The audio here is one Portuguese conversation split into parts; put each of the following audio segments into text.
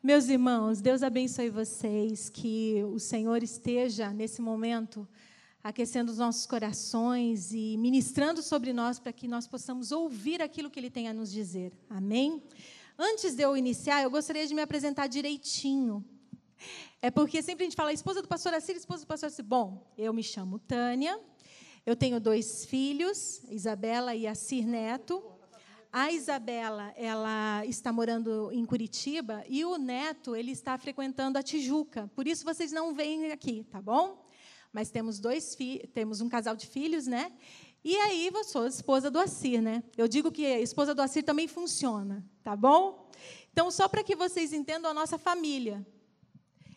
Meus irmãos, Deus abençoe vocês, que o Senhor esteja nesse momento aquecendo os nossos corações e ministrando sobre nós para que nós possamos ouvir aquilo que Ele tem a nos dizer. Amém? Antes de eu iniciar, eu gostaria de me apresentar direitinho. É porque sempre a gente fala esposa do pastor Assir, esposa do pastor Assir. Bom, eu me chamo Tânia, eu tenho dois filhos, Isabela e Assir Neto. A Isabela, ela está morando em Curitiba e o neto, ele está frequentando a Tijuca. Por isso vocês não vêm aqui, tá bom? Mas temos dois temos um casal de filhos, né? E aí eu sou esposa do Assir, né? Eu digo que a esposa do Assir também funciona, tá bom? Então, só para que vocês entendam a nossa família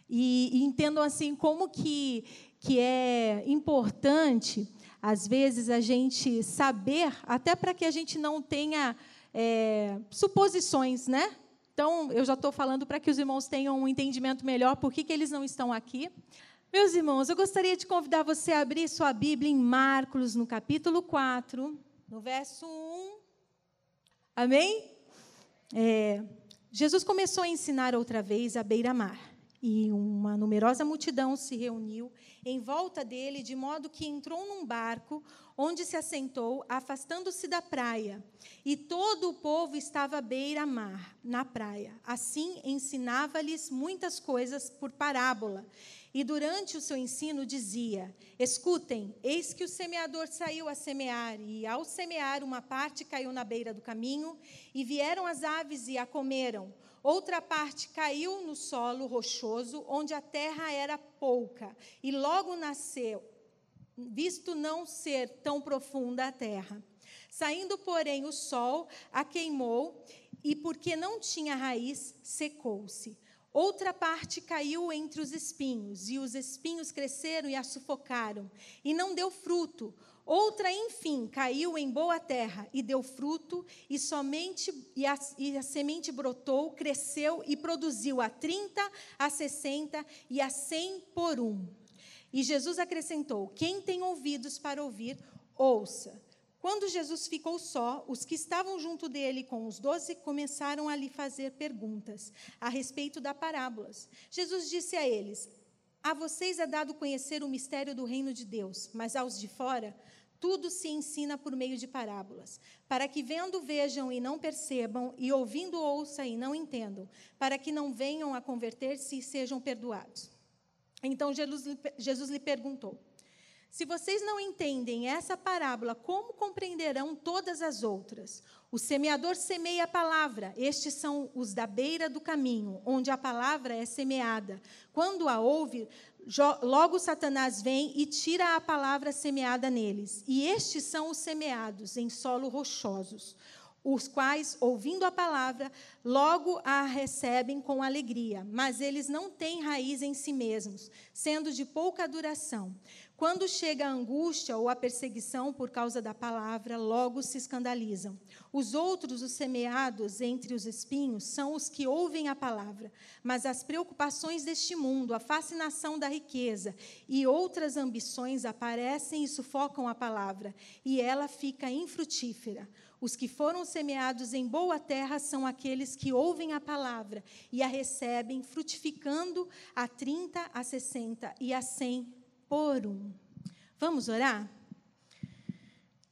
e, e entendam assim como que que é importante às vezes, a gente saber, até para que a gente não tenha é, suposições, né? Então, eu já estou falando para que os irmãos tenham um entendimento melhor por que, que eles não estão aqui. Meus irmãos, eu gostaria de convidar você a abrir sua Bíblia em Marcos, no capítulo 4, no verso 1. Amém? É, Jesus começou a ensinar outra vez à beira-mar e uma numerosa multidão se reuniu em volta dele, de modo que entrou num barco, onde se assentou, afastando-se da praia. E todo o povo estava à beira-mar, na praia. Assim ensinava-lhes muitas coisas por parábola. E durante o seu ensino dizia: Escutem, eis que o semeador saiu a semear, e ao semear, uma parte caiu na beira do caminho, e vieram as aves e a comeram. Outra parte caiu no solo rochoso, onde a terra era pouca, e logo nasceu, visto não ser tão profunda a terra. Saindo, porém, o sol a queimou, e porque não tinha raiz, secou-se. Outra parte caiu entre os espinhos, e os espinhos cresceram e a sufocaram, e não deu fruto. Outra, enfim, caiu em boa terra e deu fruto, e somente e a, e a, semente brotou, cresceu e produziu a 30, a 60 e a 100 por um. E Jesus acrescentou: Quem tem ouvidos para ouvir, ouça. Quando Jesus ficou só, os que estavam junto dele com os doze começaram a lhe fazer perguntas a respeito das parábolas. Jesus disse a eles: a vocês é dado conhecer o mistério do reino de Deus, mas aos de fora, tudo se ensina por meio de parábolas, para que vendo vejam e não percebam, e ouvindo ouçam e não entendam, para que não venham a converter-se e sejam perdoados. Então Jesus lhe perguntou: Se vocês não entendem essa parábola, como compreenderão todas as outras? O semeador semeia a palavra. Estes são os da beira do caminho, onde a palavra é semeada. Quando a ouve, logo Satanás vem e tira a palavra semeada neles. E estes são os semeados em solo rochosos, os quais, ouvindo a palavra, logo a recebem com alegria, mas eles não têm raiz em si mesmos, sendo de pouca duração. Quando chega a angústia ou a perseguição por causa da palavra, logo se escandalizam. Os outros, os semeados entre os espinhos, são os que ouvem a palavra, mas as preocupações deste mundo, a fascinação da riqueza e outras ambições aparecem e sufocam a palavra, e ela fica infrutífera. Os que foram semeados em boa terra são aqueles que ouvem a palavra e a recebem, frutificando a 30, a 60 e a 100 por um. Vamos orar?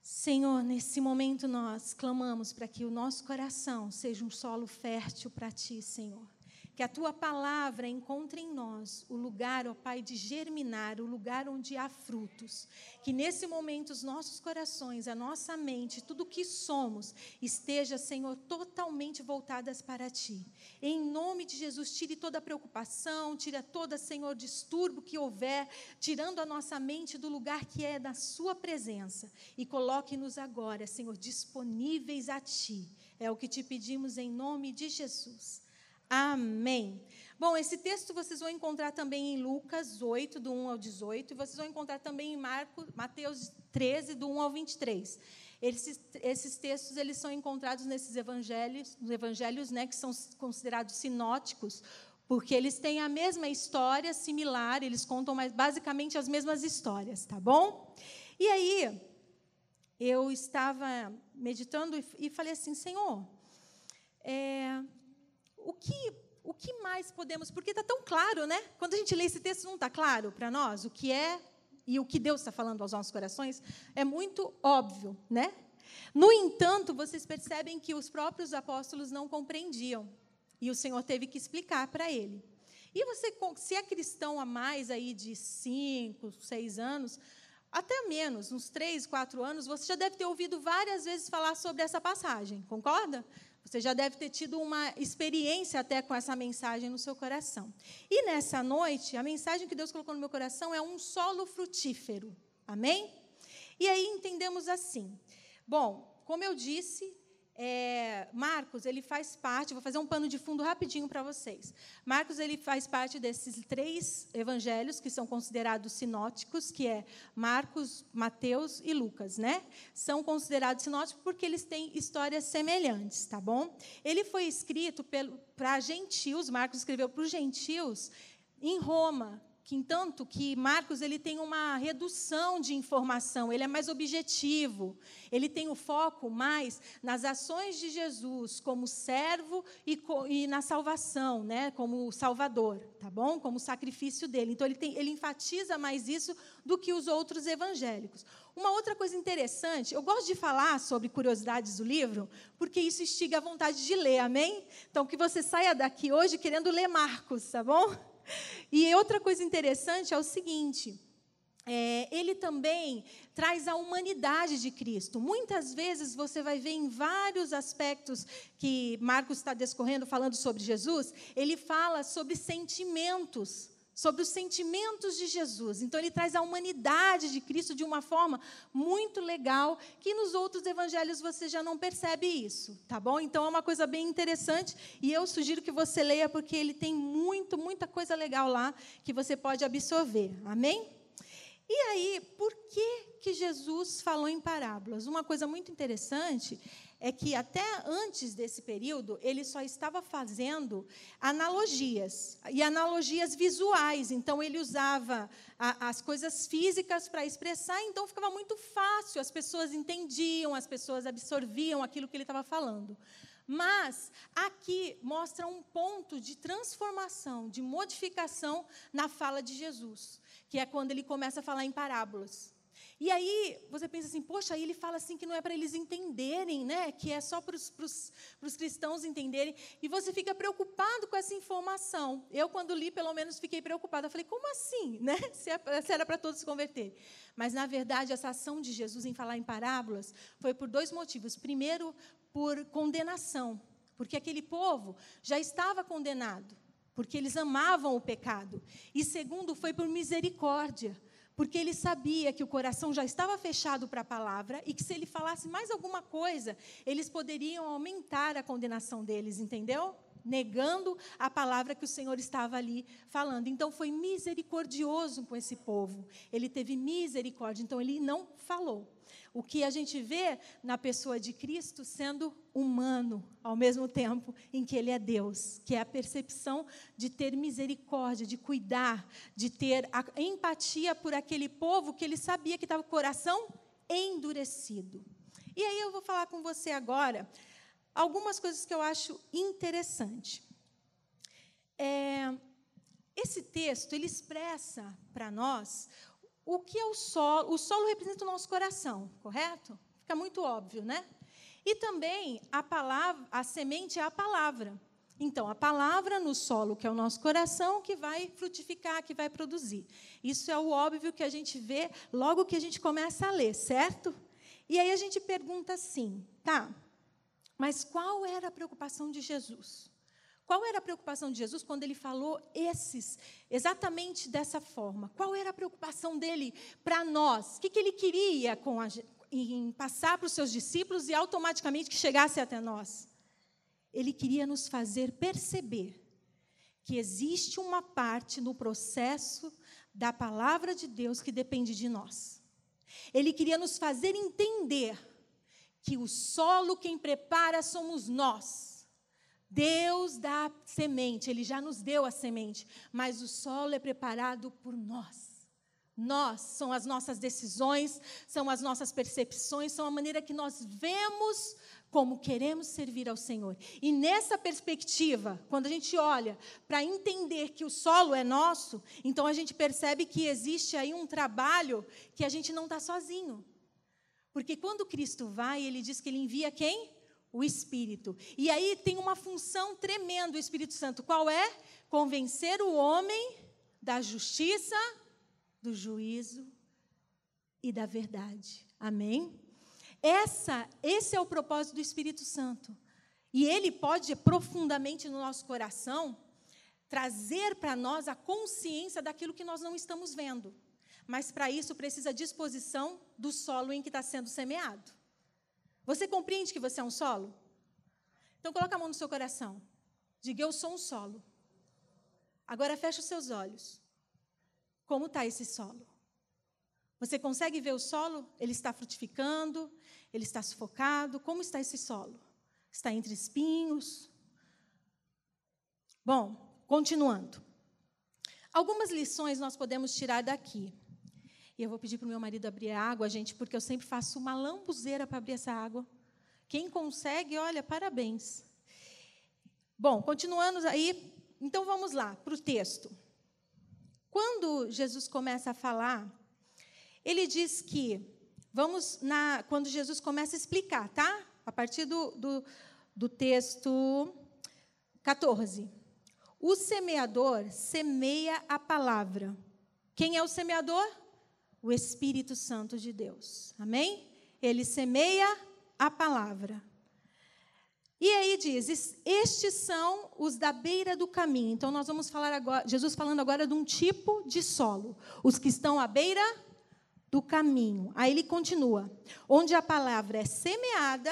Senhor, nesse momento nós clamamos para que o nosso coração seja um solo fértil para Ti, Senhor. Que a tua palavra encontre em nós o lugar, ó Pai, de germinar, o lugar onde há frutos. Que nesse momento os nossos corações, a nossa mente, tudo o que somos, esteja, Senhor, totalmente voltadas para Ti. Em nome de Jesus, tire toda preocupação, tira toda, Senhor, distúrbio que houver, tirando a nossa mente do lugar que é da Sua presença. E coloque-nos agora, Senhor, disponíveis a Ti. É o que te pedimos em nome de Jesus. Amém. Bom, esse texto vocês vão encontrar também em Lucas 8, do 1 ao 18, e vocês vão encontrar também em Marcos, Mateus 13, do 1 ao 23. Esses, esses textos eles são encontrados nesses evangelhos, evangelhos né, que são considerados sinóticos, porque eles têm a mesma história, similar, eles contam mais, basicamente as mesmas histórias, tá bom? E aí, eu estava meditando e, e falei assim, Senhor, é, o que, o que mais podemos, porque está tão claro, né? Quando a gente lê esse texto, não está claro para nós o que é e o que Deus está falando aos nossos corações? É muito óbvio, né? No entanto, vocês percebem que os próprios apóstolos não compreendiam. E o Senhor teve que explicar para ele. E você, se é cristão há mais aí de cinco, seis anos, até menos, uns três, quatro anos, você já deve ter ouvido várias vezes falar sobre essa passagem, concorda? Você já deve ter tido uma experiência até com essa mensagem no seu coração. E nessa noite, a mensagem que Deus colocou no meu coração é um solo frutífero. Amém? E aí entendemos assim. Bom, como eu disse, é, Marcos, ele faz parte, vou fazer um pano de fundo rapidinho para vocês. Marcos, ele faz parte desses três evangelhos que são considerados sinóticos, que é Marcos, Mateus e Lucas, né? São considerados sinóticos porque eles têm histórias semelhantes, tá bom? Ele foi escrito para gentios, Marcos escreveu para os gentios em Roma, que entanto que Marcos ele tem uma redução de informação, ele é mais objetivo, ele tem o foco mais nas ações de Jesus como servo e, e na salvação, né, como salvador, tá bom? Como sacrifício dele. Então ele, tem, ele enfatiza mais isso do que os outros evangélicos. Uma outra coisa interessante, eu gosto de falar sobre curiosidades do livro, porque isso instiga a vontade de ler, amém? Então que você saia daqui hoje querendo ler Marcos, tá bom? E outra coisa interessante é o seguinte. É, ele também traz a humanidade de Cristo. Muitas vezes você vai ver em vários aspectos que Marcos está discorrendo, falando sobre Jesus, ele fala sobre sentimentos sobre os sentimentos de Jesus. Então, ele traz a humanidade de Cristo de uma forma muito legal, que nos outros evangelhos você já não percebe isso, tá bom? Então, é uma coisa bem interessante e eu sugiro que você leia, porque ele tem muito, muita coisa legal lá que você pode absorver. Amém? E aí, por que, que Jesus falou em parábolas? Uma coisa muito interessante é que até antes desse período ele só estava fazendo analogias e analogias visuais. Então ele usava a, as coisas físicas para expressar. Então ficava muito fácil. As pessoas entendiam, as pessoas absorviam aquilo que ele estava falando. Mas aqui mostra um ponto de transformação, de modificação na fala de Jesus, que é quando ele começa a falar em parábolas. E aí você pensa assim, poxa, aí ele fala assim que não é para eles entenderem, né? Que é só para os cristãos entenderem. E você fica preocupado com essa informação. Eu, quando li, pelo menos fiquei preocupada. Eu falei, como assim? Né? Se, é, se era para todos se converterem. Mas, na verdade, essa ação de Jesus em falar em parábolas foi por dois motivos. Primeiro, por condenação. Porque aquele povo já estava condenado. Porque eles amavam o pecado. E segundo, foi por misericórdia porque ele sabia que o coração já estava fechado para a palavra e que se ele falasse mais alguma coisa, eles poderiam aumentar a condenação deles, entendeu? Negando a palavra que o Senhor estava ali falando. Então foi misericordioso com esse povo. Ele teve misericórdia, então ele não falou. O que a gente vê na pessoa de Cristo sendo humano, ao mesmo tempo em que ele é Deus, que é a percepção de ter misericórdia, de cuidar, de ter empatia por aquele povo que ele sabia que estava com o coração endurecido. E aí eu vou falar com você agora algumas coisas que eu acho interessante. É, esse texto ele expressa para nós o que é o solo? O solo representa o nosso coração, correto? Fica muito óbvio, né? E também a palavra, a semente é a palavra. Então, a palavra no solo, que é o nosso coração, que vai frutificar, que vai produzir. Isso é o óbvio que a gente vê logo que a gente começa a ler, certo? E aí a gente pergunta assim, tá? Mas qual era a preocupação de Jesus? Qual era a preocupação de Jesus quando ele falou esses, exatamente dessa forma? Qual era a preocupação dele para nós? O que, que ele queria com a, em passar para os seus discípulos e automaticamente que chegasse até nós? Ele queria nos fazer perceber que existe uma parte no processo da palavra de Deus que depende de nós. Ele queria nos fazer entender que o solo quem prepara somos nós Deus dá semente, Ele já nos deu a semente, mas o solo é preparado por nós. Nós, são as nossas decisões, são as nossas percepções, são a maneira que nós vemos como queremos servir ao Senhor. E nessa perspectiva, quando a gente olha para entender que o solo é nosso, então a gente percebe que existe aí um trabalho que a gente não está sozinho. Porque quando Cristo vai, ele diz que ele envia quem? O Espírito. E aí tem uma função tremenda do Espírito Santo. Qual é? Convencer o homem da justiça, do juízo e da verdade. Amém? Essa, esse é o propósito do Espírito Santo. E ele pode profundamente no nosso coração trazer para nós a consciência daquilo que nós não estamos vendo. Mas para isso precisa disposição do solo em que está sendo semeado. Você compreende que você é um solo? Então coloca a mão no seu coração. Diga eu sou um solo. Agora feche os seus olhos. Como está esse solo? Você consegue ver o solo? Ele está frutificando? Ele está sufocado? Como está esse solo? Está entre espinhos? Bom, continuando. Algumas lições nós podemos tirar daqui. E eu vou pedir para o meu marido abrir a água, gente, porque eu sempre faço uma lambuzeira para abrir essa água. Quem consegue, olha, parabéns. Bom, continuando aí, então vamos lá para o texto. Quando Jesus começa a falar ele diz que, vamos na, quando Jesus começa a explicar, tá? A partir do, do, do texto 14. O semeador semeia a palavra. Quem é o semeador? O Espírito Santo de Deus. Amém? Ele semeia a palavra. E aí diz: estes são os da beira do caminho. Então nós vamos falar agora, Jesus falando agora de um tipo de solo. Os que estão à beira do caminho. Aí ele continua: onde a palavra é semeada,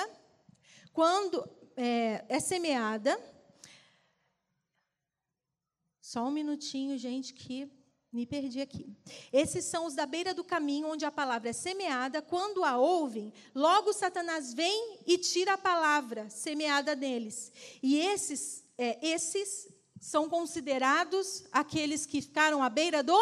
quando é, é semeada. Só um minutinho, gente, que me perdi aqui. Esses são os da beira do caminho, onde a palavra é semeada. Quando a ouvem, logo Satanás vem e tira a palavra semeada neles. E esses, é, esses são considerados aqueles que ficaram à beira do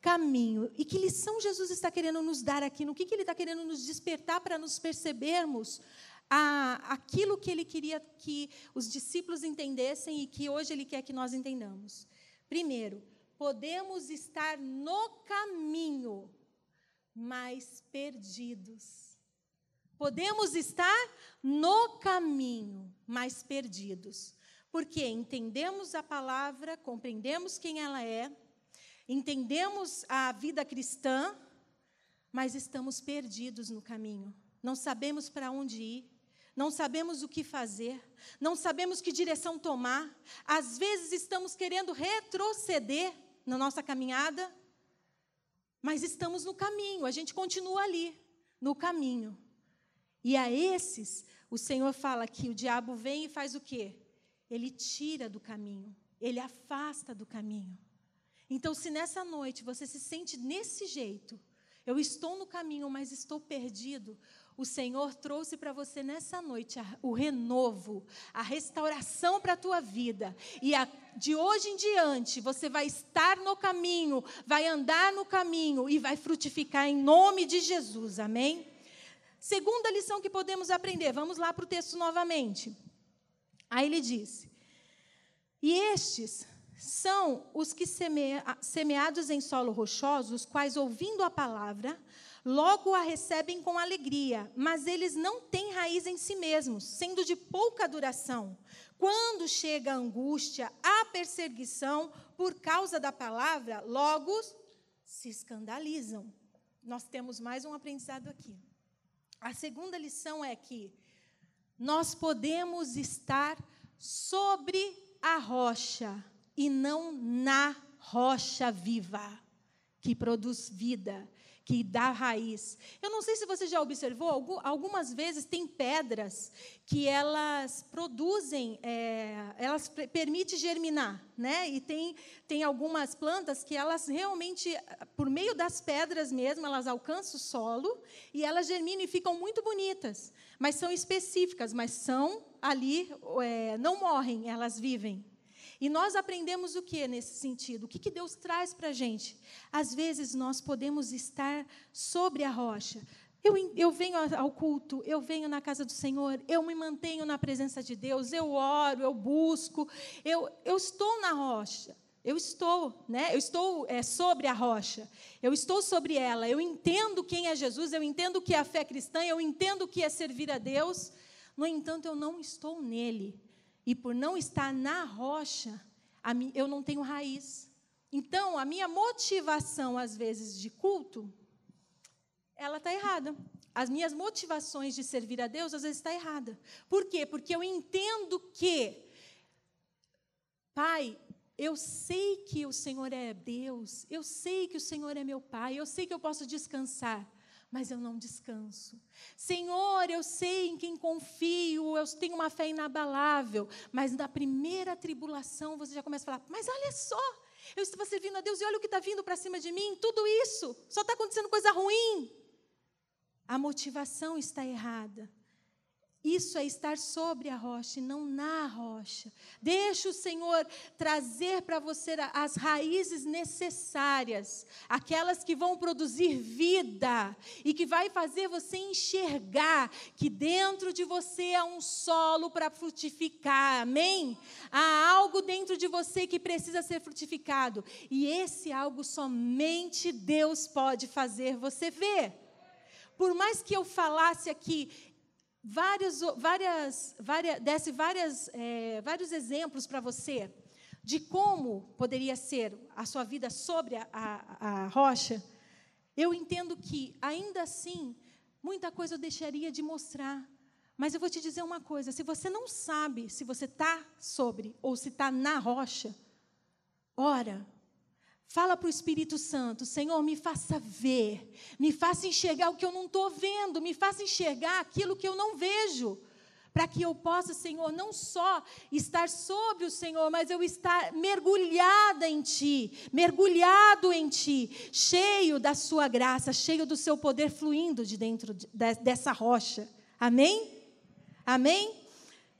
caminho. E que lição Jesus está querendo nos dar aqui? No que, que ele está querendo nos despertar para nos percebermos a, aquilo que ele queria que os discípulos entendessem e que hoje ele quer que nós entendamos? Primeiro, podemos estar no caminho, mas perdidos. Podemos estar no caminho, mas perdidos. Porque entendemos a palavra, compreendemos quem ela é, entendemos a vida cristã, mas estamos perdidos no caminho. Não sabemos para onde ir, não sabemos o que fazer, não sabemos que direção tomar. Às vezes estamos querendo retroceder na nossa caminhada, mas estamos no caminho, a gente continua ali, no caminho. E a esses, o Senhor fala que o diabo vem e faz o quê? Ele tira do caminho, ele afasta do caminho. Então, se nessa noite você se sente nesse jeito, eu estou no caminho, mas estou perdido, o Senhor trouxe para você nessa noite o renovo, a restauração para a tua vida. E a, de hoje em diante, você vai estar no caminho, vai andar no caminho e vai frutificar em nome de Jesus. Amém? Segunda lição que podemos aprender, vamos lá para o texto novamente. Aí ele diz: E estes são os que semea, semeados em solo rochoso, os quais, ouvindo a palavra, logo a recebem com alegria, mas eles não têm raiz em si mesmos, sendo de pouca duração. Quando chega a angústia, a perseguição por causa da palavra, logo se escandalizam. Nós temos mais um aprendizado aqui. A segunda lição é que nós podemos estar sobre a rocha e não na rocha viva, que produz vida, que dá raiz. Eu não sei se você já observou, algumas vezes tem pedras que elas produzem, é, elas permitem germinar, né? E tem, tem algumas plantas que elas realmente, por meio das pedras mesmo, elas alcançam o solo e elas germinam e ficam muito bonitas, mas são específicas, mas são ali, é, não morrem, elas vivem. E nós aprendemos o que nesse sentido? O que, que Deus traz para a gente? Às vezes nós podemos estar sobre a rocha. Eu, eu venho ao culto, eu venho na casa do Senhor, eu me mantenho na presença de Deus, eu oro, eu busco, eu, eu estou na rocha. Eu estou, né? Eu estou é, sobre a rocha. Eu estou sobre ela. Eu entendo quem é Jesus. Eu entendo o que é a fé cristã. Eu entendo o que é servir a Deus. No entanto, eu não estou nele. E por não estar na rocha, eu não tenho raiz. Então, a minha motivação, às vezes, de culto, ela está errada. As minhas motivações de servir a Deus, às vezes, está errada. Por quê? Porque eu entendo que, Pai, eu sei que o Senhor é Deus, eu sei que o Senhor é meu Pai, eu sei que eu posso descansar, mas eu não descanso. Senhor, eu sei em quem confio, eu tenho uma fé inabalável, mas na primeira tribulação você já começa a falar: mas olha só, eu estava servindo a Deus e olha o que está vindo para cima de mim, tudo isso, só está acontecendo coisa ruim. A motivação está errada. Isso é estar sobre a rocha e não na rocha. Deixa o Senhor trazer para você as raízes necessárias, aquelas que vão produzir vida e que vai fazer você enxergar que dentro de você há um solo para frutificar. Amém? Há algo dentro de você que precisa ser frutificado. E esse algo somente Deus pode fazer você ver. Por mais que eu falasse aqui vários, várias, várias, desse várias, é, vários exemplos para você de como poderia ser a sua vida sobre a, a, a rocha, eu entendo que, ainda assim, muita coisa eu deixaria de mostrar. Mas eu vou te dizer uma coisa: se você não sabe se você está sobre ou se está na rocha, ora, Fala para o Espírito Santo, Senhor, me faça ver, me faça enxergar o que eu não estou vendo, me faça enxergar aquilo que eu não vejo, para que eu possa, Senhor, não só estar sobre o Senhor, mas eu estar mergulhada em Ti, mergulhado em Ti, cheio da Sua graça, cheio do Seu poder fluindo de dentro de, dessa rocha. Amém? Amém?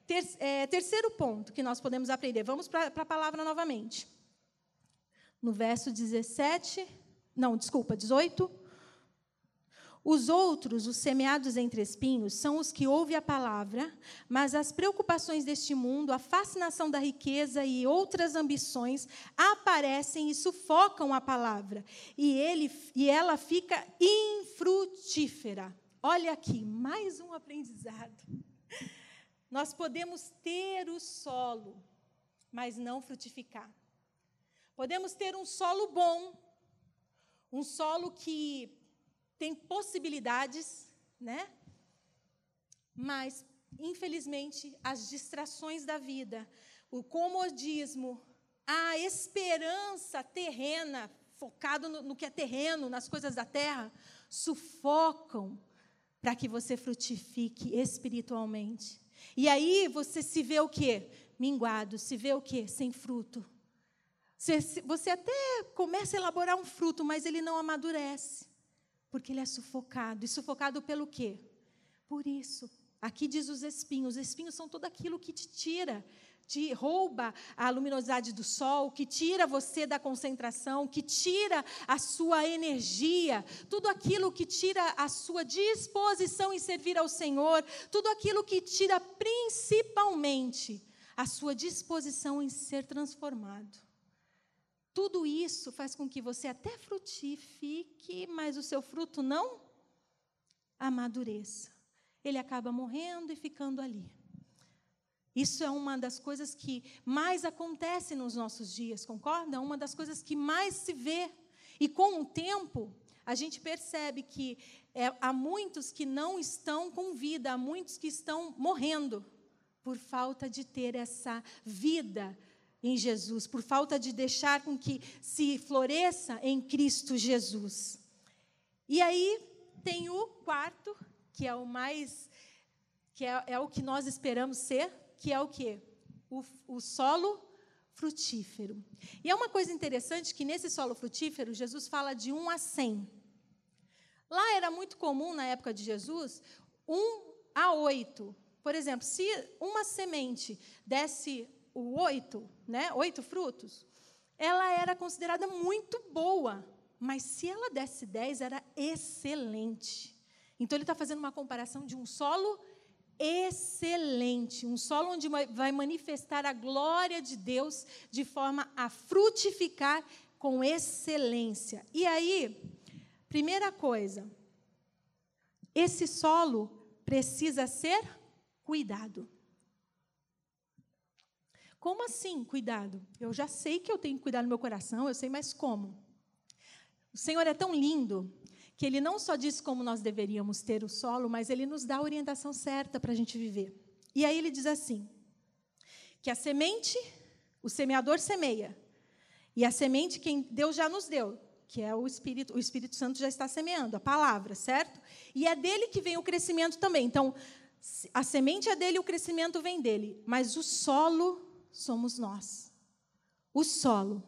Ter, é, terceiro ponto que nós podemos aprender, vamos para a palavra novamente no verso 17, não, desculpa, 18. Os outros, os semeados entre espinhos, são os que ouvem a palavra, mas as preocupações deste mundo, a fascinação da riqueza e outras ambições aparecem e sufocam a palavra, e, ele, e ela fica infrutífera. Olha aqui, mais um aprendizado. Nós podemos ter o solo, mas não frutificar. Podemos ter um solo bom, um solo que tem possibilidades, né? Mas, infelizmente, as distrações da vida, o comodismo, a esperança terrena, focado no, no que é terreno, nas coisas da terra, sufocam para que você frutifique espiritualmente. E aí você se vê o quê? Minguado, se vê o quê? Sem fruto. Você, você até começa a elaborar um fruto, mas ele não amadurece, porque ele é sufocado. E sufocado pelo quê? Por isso. Aqui diz os espinhos. Os espinhos são tudo aquilo que te tira, te rouba a luminosidade do sol, que tira você da concentração, que tira a sua energia, tudo aquilo que tira a sua disposição em servir ao Senhor, tudo aquilo que tira principalmente a sua disposição em ser transformado. Tudo isso faz com que você até frutifique, mas o seu fruto não amadureça. Ele acaba morrendo e ficando ali. Isso é uma das coisas que mais acontece nos nossos dias, concorda? Uma das coisas que mais se vê. E com o tempo, a gente percebe que é, há muitos que não estão com vida, há muitos que estão morrendo por falta de ter essa vida em Jesus, por falta de deixar com que se floresça em Cristo Jesus. E aí tem o quarto, que é o mais, que é, é o que nós esperamos ser, que é o quê? O, o solo frutífero. E é uma coisa interessante que nesse solo frutífero, Jesus fala de 1 a 100. Lá era muito comum, na época de Jesus, 1 a 8. Por exemplo, se uma semente desse o oito, né, oito frutos, ela era considerada muito boa, mas se ela desse dez, era excelente. Então, ele está fazendo uma comparação de um solo excelente, um solo onde vai manifestar a glória de Deus de forma a frutificar com excelência. E aí, primeira coisa, esse solo precisa ser cuidado. Como assim, cuidado? Eu já sei que eu tenho que cuidar do meu coração, eu sei mais como. O Senhor é tão lindo que Ele não só diz como nós deveríamos ter o solo, mas Ele nos dá a orientação certa para a gente viver. E aí Ele diz assim: que a semente, o semeador semeia, e a semente quem Deus já nos deu, que é o Espírito, o Espírito Santo já está semeando, a palavra, certo? E é dele que vem o crescimento também. Então, a semente é dele, o crescimento vem dele, mas o solo somos nós. O solo.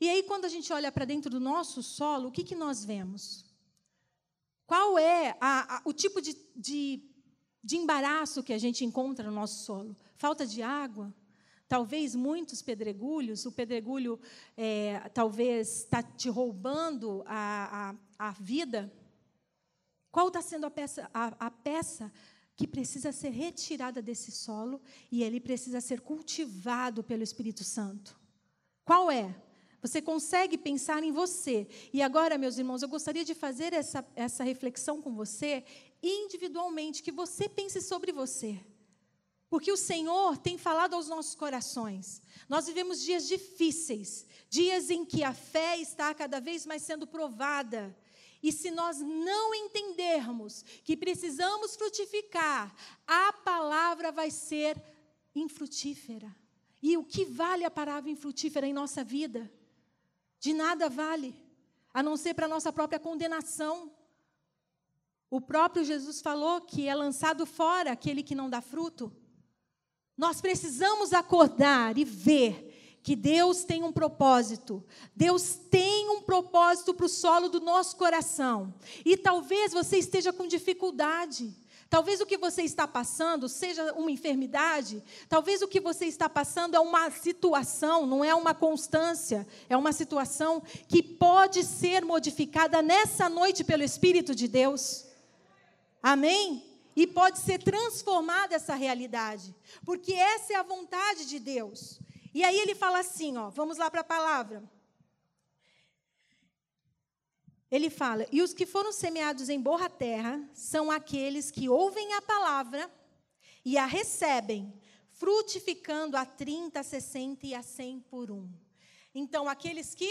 E aí, quando a gente olha para dentro do nosso solo, o que, que nós vemos? Qual é a, a, o tipo de, de, de embaraço que a gente encontra no nosso solo? Falta de água? Talvez muitos pedregulhos, o pedregulho é, talvez está te roubando a, a, a vida. Qual está sendo a peça, a, a peça que precisa ser retirada desse solo e ele precisa ser cultivado pelo Espírito Santo. Qual é? Você consegue pensar em você. E agora, meus irmãos, eu gostaria de fazer essa, essa reflexão com você individualmente, que você pense sobre você. Porque o Senhor tem falado aos nossos corações. Nós vivemos dias difíceis, dias em que a fé está cada vez mais sendo provada. E se nós não entendermos que precisamos frutificar, a palavra vai ser infrutífera. E o que vale a palavra infrutífera em nossa vida? De nada vale, a não ser para a nossa própria condenação. O próprio Jesus falou que é lançado fora aquele que não dá fruto. Nós precisamos acordar e ver que Deus tem um propósito. Deus tem um propósito para o solo do nosso coração. E talvez você esteja com dificuldade. Talvez o que você está passando seja uma enfermidade, talvez o que você está passando é uma situação, não é uma constância, é uma situação que pode ser modificada nessa noite pelo Espírito de Deus. Amém? E pode ser transformada essa realidade, porque essa é a vontade de Deus. E aí ele fala assim, ó, vamos lá para a palavra. Ele fala: "E os que foram semeados em boa terra são aqueles que ouvem a palavra e a recebem, frutificando a 30, a 60 e a 100 por um." Então, aqueles que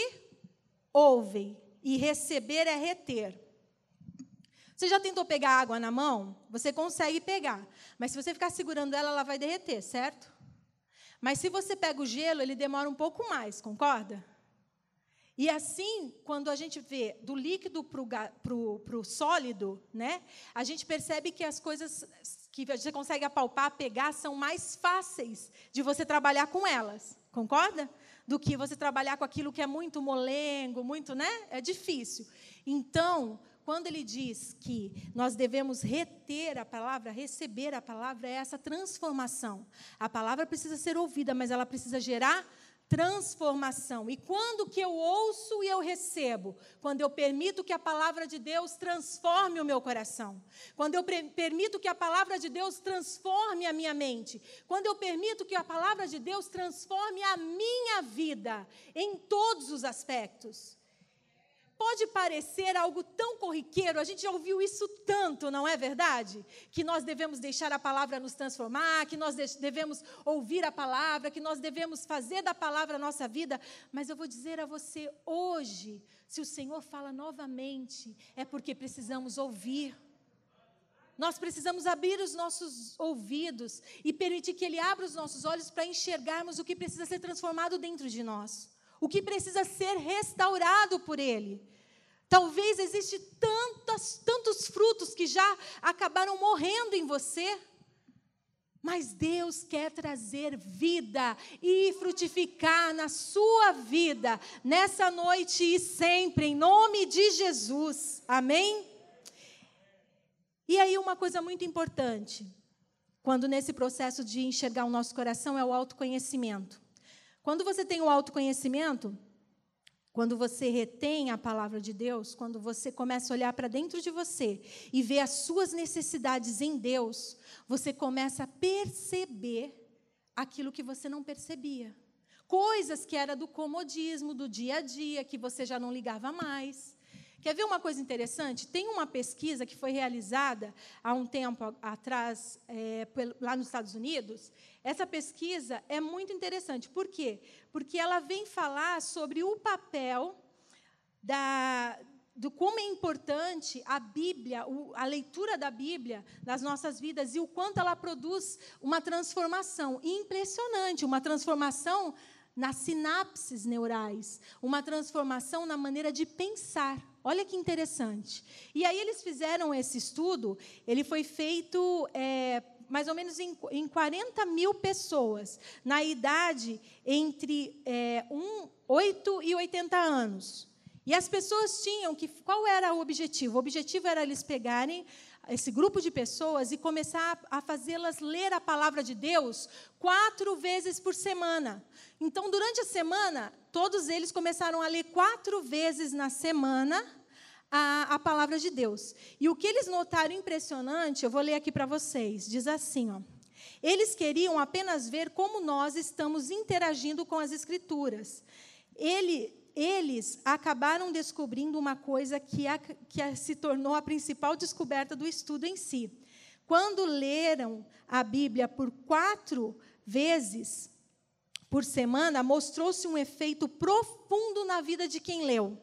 ouvem e receber é reter. Você já tentou pegar água na mão? Você consegue pegar, mas se você ficar segurando ela, ela vai derreter, certo? Mas se você pega o gelo, ele demora um pouco mais, concorda? E assim, quando a gente vê do líquido para o sólido, né, a gente percebe que as coisas que você consegue apalpar, pegar, são mais fáceis de você trabalhar com elas, concorda? Do que você trabalhar com aquilo que é muito molengo, muito, né? É difícil. Então, quando ele diz que nós devemos reter a palavra, receber a palavra, é essa transformação. A palavra precisa ser ouvida, mas ela precisa gerar transformação. E quando que eu ouço e eu recebo? Quando eu permito que a palavra de Deus transforme o meu coração. Quando eu permito que a palavra de Deus transforme a minha mente. Quando eu permito que a palavra de Deus transforme a minha vida em todos os aspectos. Pode parecer algo tão corriqueiro, a gente já ouviu isso tanto, não é verdade? Que nós devemos deixar a palavra nos transformar, que nós devemos ouvir a palavra, que nós devemos fazer da palavra a nossa vida. Mas eu vou dizer a você hoje, se o Senhor fala novamente, é porque precisamos ouvir. Nós precisamos abrir os nossos ouvidos e permitir que Ele abra os nossos olhos para enxergarmos o que precisa ser transformado dentro de nós o que precisa ser restaurado por Ele. Talvez existe tantos, tantos frutos que já acabaram morrendo em você, mas Deus quer trazer vida e frutificar na sua vida, nessa noite e sempre, em nome de Jesus. Amém? E aí, uma coisa muito importante, quando nesse processo de enxergar o nosso coração, é o autoconhecimento. Quando você tem o autoconhecimento, quando você retém a palavra de Deus, quando você começa a olhar para dentro de você e ver as suas necessidades em Deus, você começa a perceber aquilo que você não percebia. Coisas que era do comodismo, do dia a dia, que você já não ligava mais. Quer ver uma coisa interessante? Tem uma pesquisa que foi realizada há um tempo atrás, é, lá nos Estados Unidos. Essa pesquisa é muito interessante. Por quê? Porque ela vem falar sobre o papel da, do como é importante a Bíblia, a leitura da Bíblia nas nossas vidas e o quanto ela produz uma transformação impressionante, uma transformação nas sinapses neurais, uma transformação na maneira de pensar. Olha que interessante. E aí eles fizeram esse estudo, ele foi feito é, mais ou menos em, em 40 mil pessoas, na idade entre é, um, 8 e 80 anos. E as pessoas tinham que. Qual era o objetivo? O objetivo era eles pegarem esse grupo de pessoas e começar a fazê-las ler a palavra de Deus quatro vezes por semana. Então, durante a semana, todos eles começaram a ler quatro vezes na semana a, a palavra de Deus. E o que eles notaram impressionante, eu vou ler aqui para vocês, diz assim, ó. Eles queriam apenas ver como nós estamos interagindo com as Escrituras. Ele, eles acabaram descobrindo uma coisa que, a, que a, se tornou a principal descoberta do estudo em si. Quando leram a Bíblia por quatro vezes por semana, mostrou-se um efeito profundo na vida de quem leu,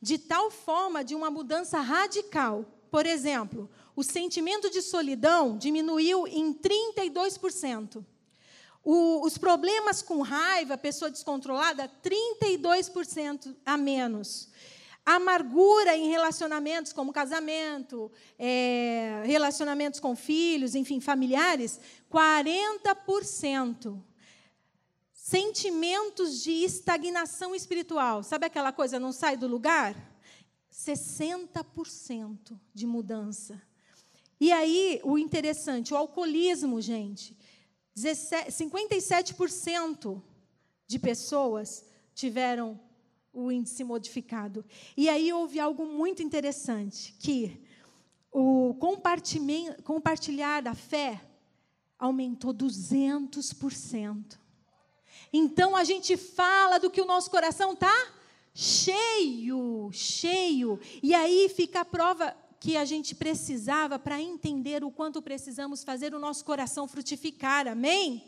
de tal forma de uma mudança radical. Por exemplo, o sentimento de solidão diminuiu em 32%. O, os problemas com raiva, pessoa descontrolada, 32% a menos. Amargura em relacionamentos como casamento, é, relacionamentos com filhos, enfim, familiares, 40%. Sentimentos de estagnação espiritual, sabe aquela coisa não sai do lugar? 60% de mudança. E aí, o interessante, o alcoolismo, gente, 57% de pessoas tiveram o índice modificado. E aí houve algo muito interessante, que o compartilhar da fé aumentou 200%. Então a gente fala do que o nosso coração está cheio, cheio. E aí fica a prova que a gente precisava para entender o quanto precisamos fazer o nosso coração frutificar. Amém?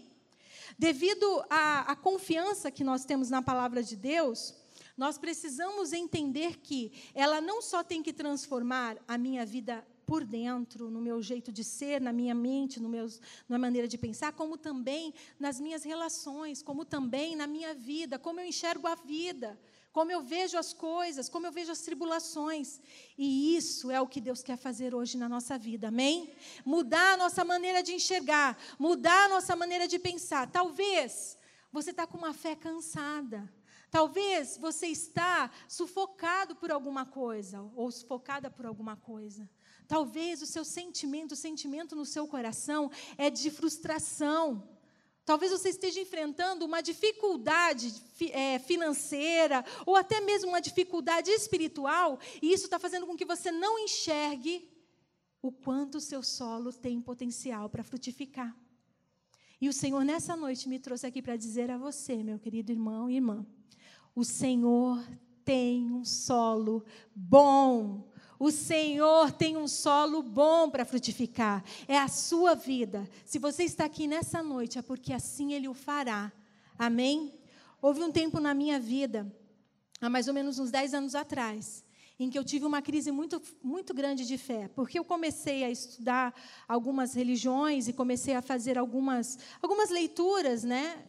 Devido à, confiança que nós temos na palavra de Deus, nós precisamos entender que ela não só tem que transformar a minha vida por dentro, no meu jeito de ser, na minha mente, no meus, na maneira de pensar, como também nas minhas relações, como também na minha vida, como eu enxergo a vida como eu vejo as coisas, como eu vejo as tribulações. E isso é o que Deus quer fazer hoje na nossa vida, amém? Mudar a nossa maneira de enxergar, mudar a nossa maneira de pensar. Talvez você está com uma fé cansada. Talvez você está sufocado por alguma coisa, ou sufocada por alguma coisa. Talvez o seu sentimento, o sentimento no seu coração é de frustração. Talvez você esteja enfrentando uma dificuldade é, financeira ou até mesmo uma dificuldade espiritual, e isso está fazendo com que você não enxergue o quanto o seu solo tem potencial para frutificar. E o Senhor, nessa noite, me trouxe aqui para dizer a você, meu querido irmão e irmã: o Senhor tem um solo bom o Senhor tem um solo bom para frutificar. É a sua vida. Se você está aqui nessa noite, é porque assim Ele o fará. Amém? Houve um tempo na minha vida, há mais ou menos uns 10 anos atrás, em que eu tive uma crise muito, muito grande de fé, porque eu comecei a estudar algumas religiões e comecei a fazer algumas, algumas leituras, né?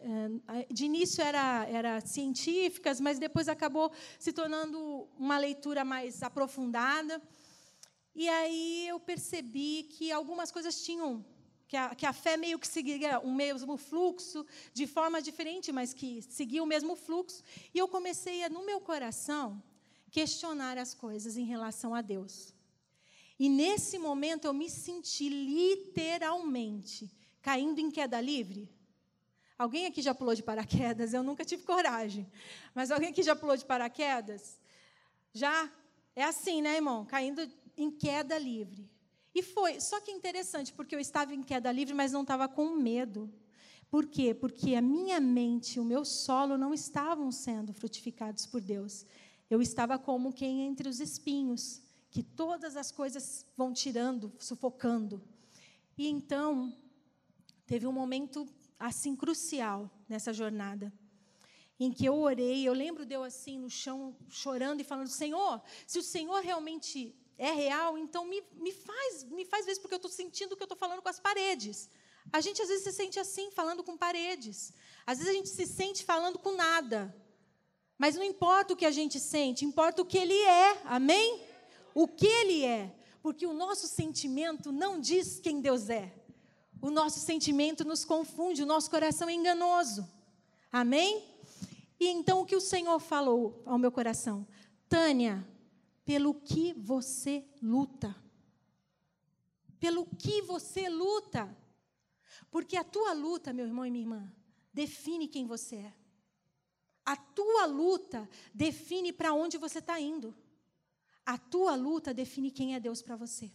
Eh, de início era, era científicas, mas depois acabou se tornando uma leitura mais aprofundada. E aí eu percebi que algumas coisas tinham que a, que a, fé meio que seguia o mesmo fluxo, de forma diferente, mas que seguia o mesmo fluxo. E eu comecei a, no meu coração, questionar as coisas em relação a Deus. E nesse momento eu me senti literalmente caindo em queda livre. Alguém aqui já pulou de paraquedas? Eu nunca tive coragem. Mas alguém aqui já pulou de paraquedas? Já? É assim, né, irmão? Caindo em queda livre. E foi. Só que interessante, porque eu estava em queda livre, mas não estava com medo. Por quê? Porque a minha mente, o meu solo não estavam sendo frutificados por Deus. Eu estava como quem entre os espinhos, que todas as coisas vão tirando, sufocando. E então, teve um momento assim crucial nessa jornada, em que eu orei, eu lembro de eu assim no chão, chorando e falando: Senhor, se o Senhor realmente é real, então me, me faz, me faz ver porque eu estou sentindo que eu estou falando com as paredes. A gente às vezes se sente assim, falando com paredes. Às vezes a gente se sente falando com nada. Mas não importa o que a gente sente, importa o que ele é. Amém? O que ele é. Porque o nosso sentimento não diz quem Deus é. O nosso sentimento nos confunde, o nosso coração é enganoso. Amém? E então o que o Senhor falou ao meu coração? Tânia, pelo que você luta. Pelo que você luta. Porque a tua luta, meu irmão e minha irmã, define quem você é. A tua luta define para onde você está indo. A tua luta define quem é Deus para você.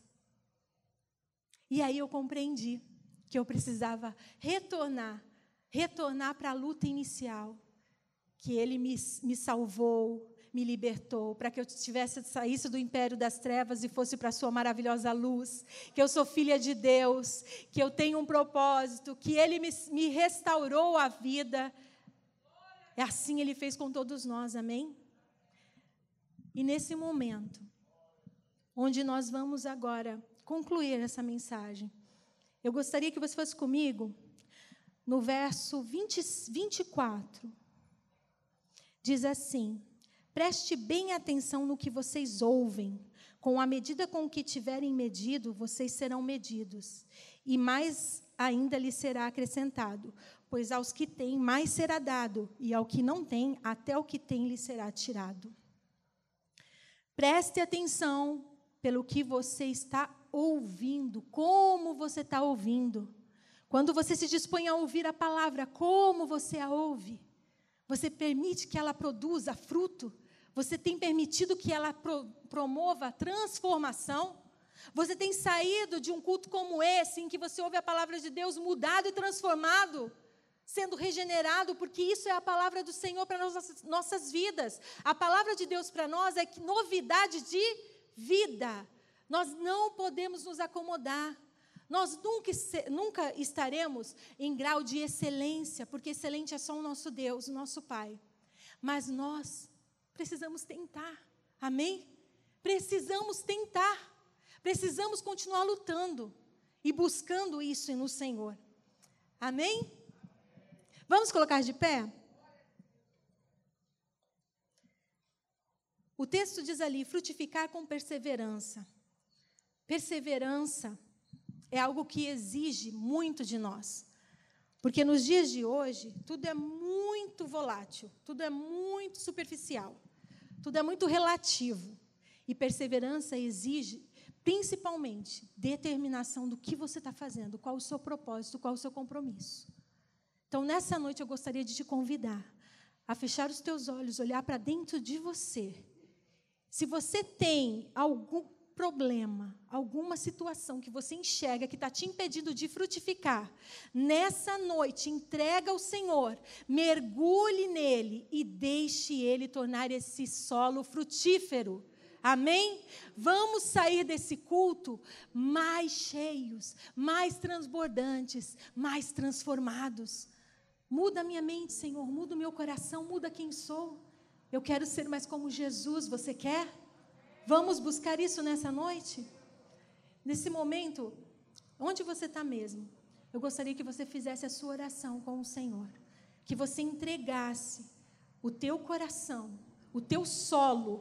E aí eu compreendi que eu precisava retornar, retornar para a luta inicial, que Ele me, me salvou, me libertou, para que eu tivesse saísse do império das trevas e fosse para a sua maravilhosa luz, que eu sou filha de Deus, que eu tenho um propósito, que Ele me, me restaurou a vida. É assim Ele fez com todos nós, amém? E nesse momento, onde nós vamos agora concluir essa mensagem, eu gostaria que você fosse comigo no verso 20, 24. Diz assim: Preste bem atenção no que vocês ouvem. Com a medida com que tiverem medido, vocês serão medidos. E mais ainda lhes será acrescentado. Pois aos que têm, mais será dado. E ao que não tem, até o que tem lhe será tirado. Preste atenção pelo que você está ouvindo, como você está ouvindo. Quando você se dispõe a ouvir a palavra, como você a ouve? Você permite que ela produza fruto? Você tem permitido que ela pro, promova transformação? Você tem saído de um culto como esse, em que você ouve a palavra de Deus mudado e transformado, sendo regenerado, porque isso é a palavra do Senhor para nossas, nossas vidas. A palavra de Deus para nós é que novidade de vida. Nós não podemos nos acomodar. Nós nunca, nunca estaremos em grau de excelência, porque excelente é só o nosso Deus, o nosso Pai. Mas nós precisamos tentar. Amém? Precisamos tentar. Precisamos continuar lutando e buscando isso no Senhor. Amém? Vamos colocar de pé? O texto diz ali: frutificar com perseverança. Perseverança é algo que exige muito de nós. Porque nos dias de hoje, tudo é muito volátil, tudo é muito superficial, tudo é muito relativo. E perseverança exige, principalmente, determinação do que você está fazendo, qual o seu propósito, qual o seu compromisso. Então, nessa noite, eu gostaria de te convidar a fechar os teus olhos, olhar para dentro de você. Se você tem algum problema, alguma situação que você enxerga que está te impedindo de frutificar, nessa noite, entrega ao Senhor, mergulhe nele e deixe ele tornar esse solo frutífero. Amém? Vamos sair desse culto mais cheios, mais transbordantes, mais transformados. Muda a minha mente, Senhor, muda o meu coração, muda quem sou. Eu quero ser mais como Jesus, você quer? Vamos buscar isso nessa noite? Nesse momento, onde você está mesmo? Eu gostaria que você fizesse a sua oração com o Senhor. Que você entregasse o teu coração, o teu solo,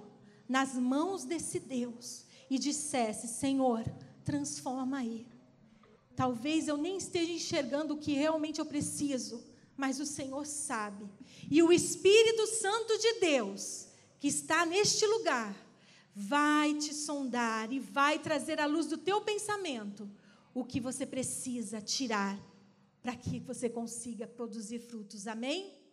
nas mãos desse Deus e dissesse: Senhor, transforma aí. Talvez eu nem esteja enxergando o que realmente eu preciso, mas o Senhor sabe. E o Espírito Santo de Deus, que está neste lugar, vai te sondar e vai trazer à luz do teu pensamento o que você precisa tirar para que você consiga produzir frutos. Amém?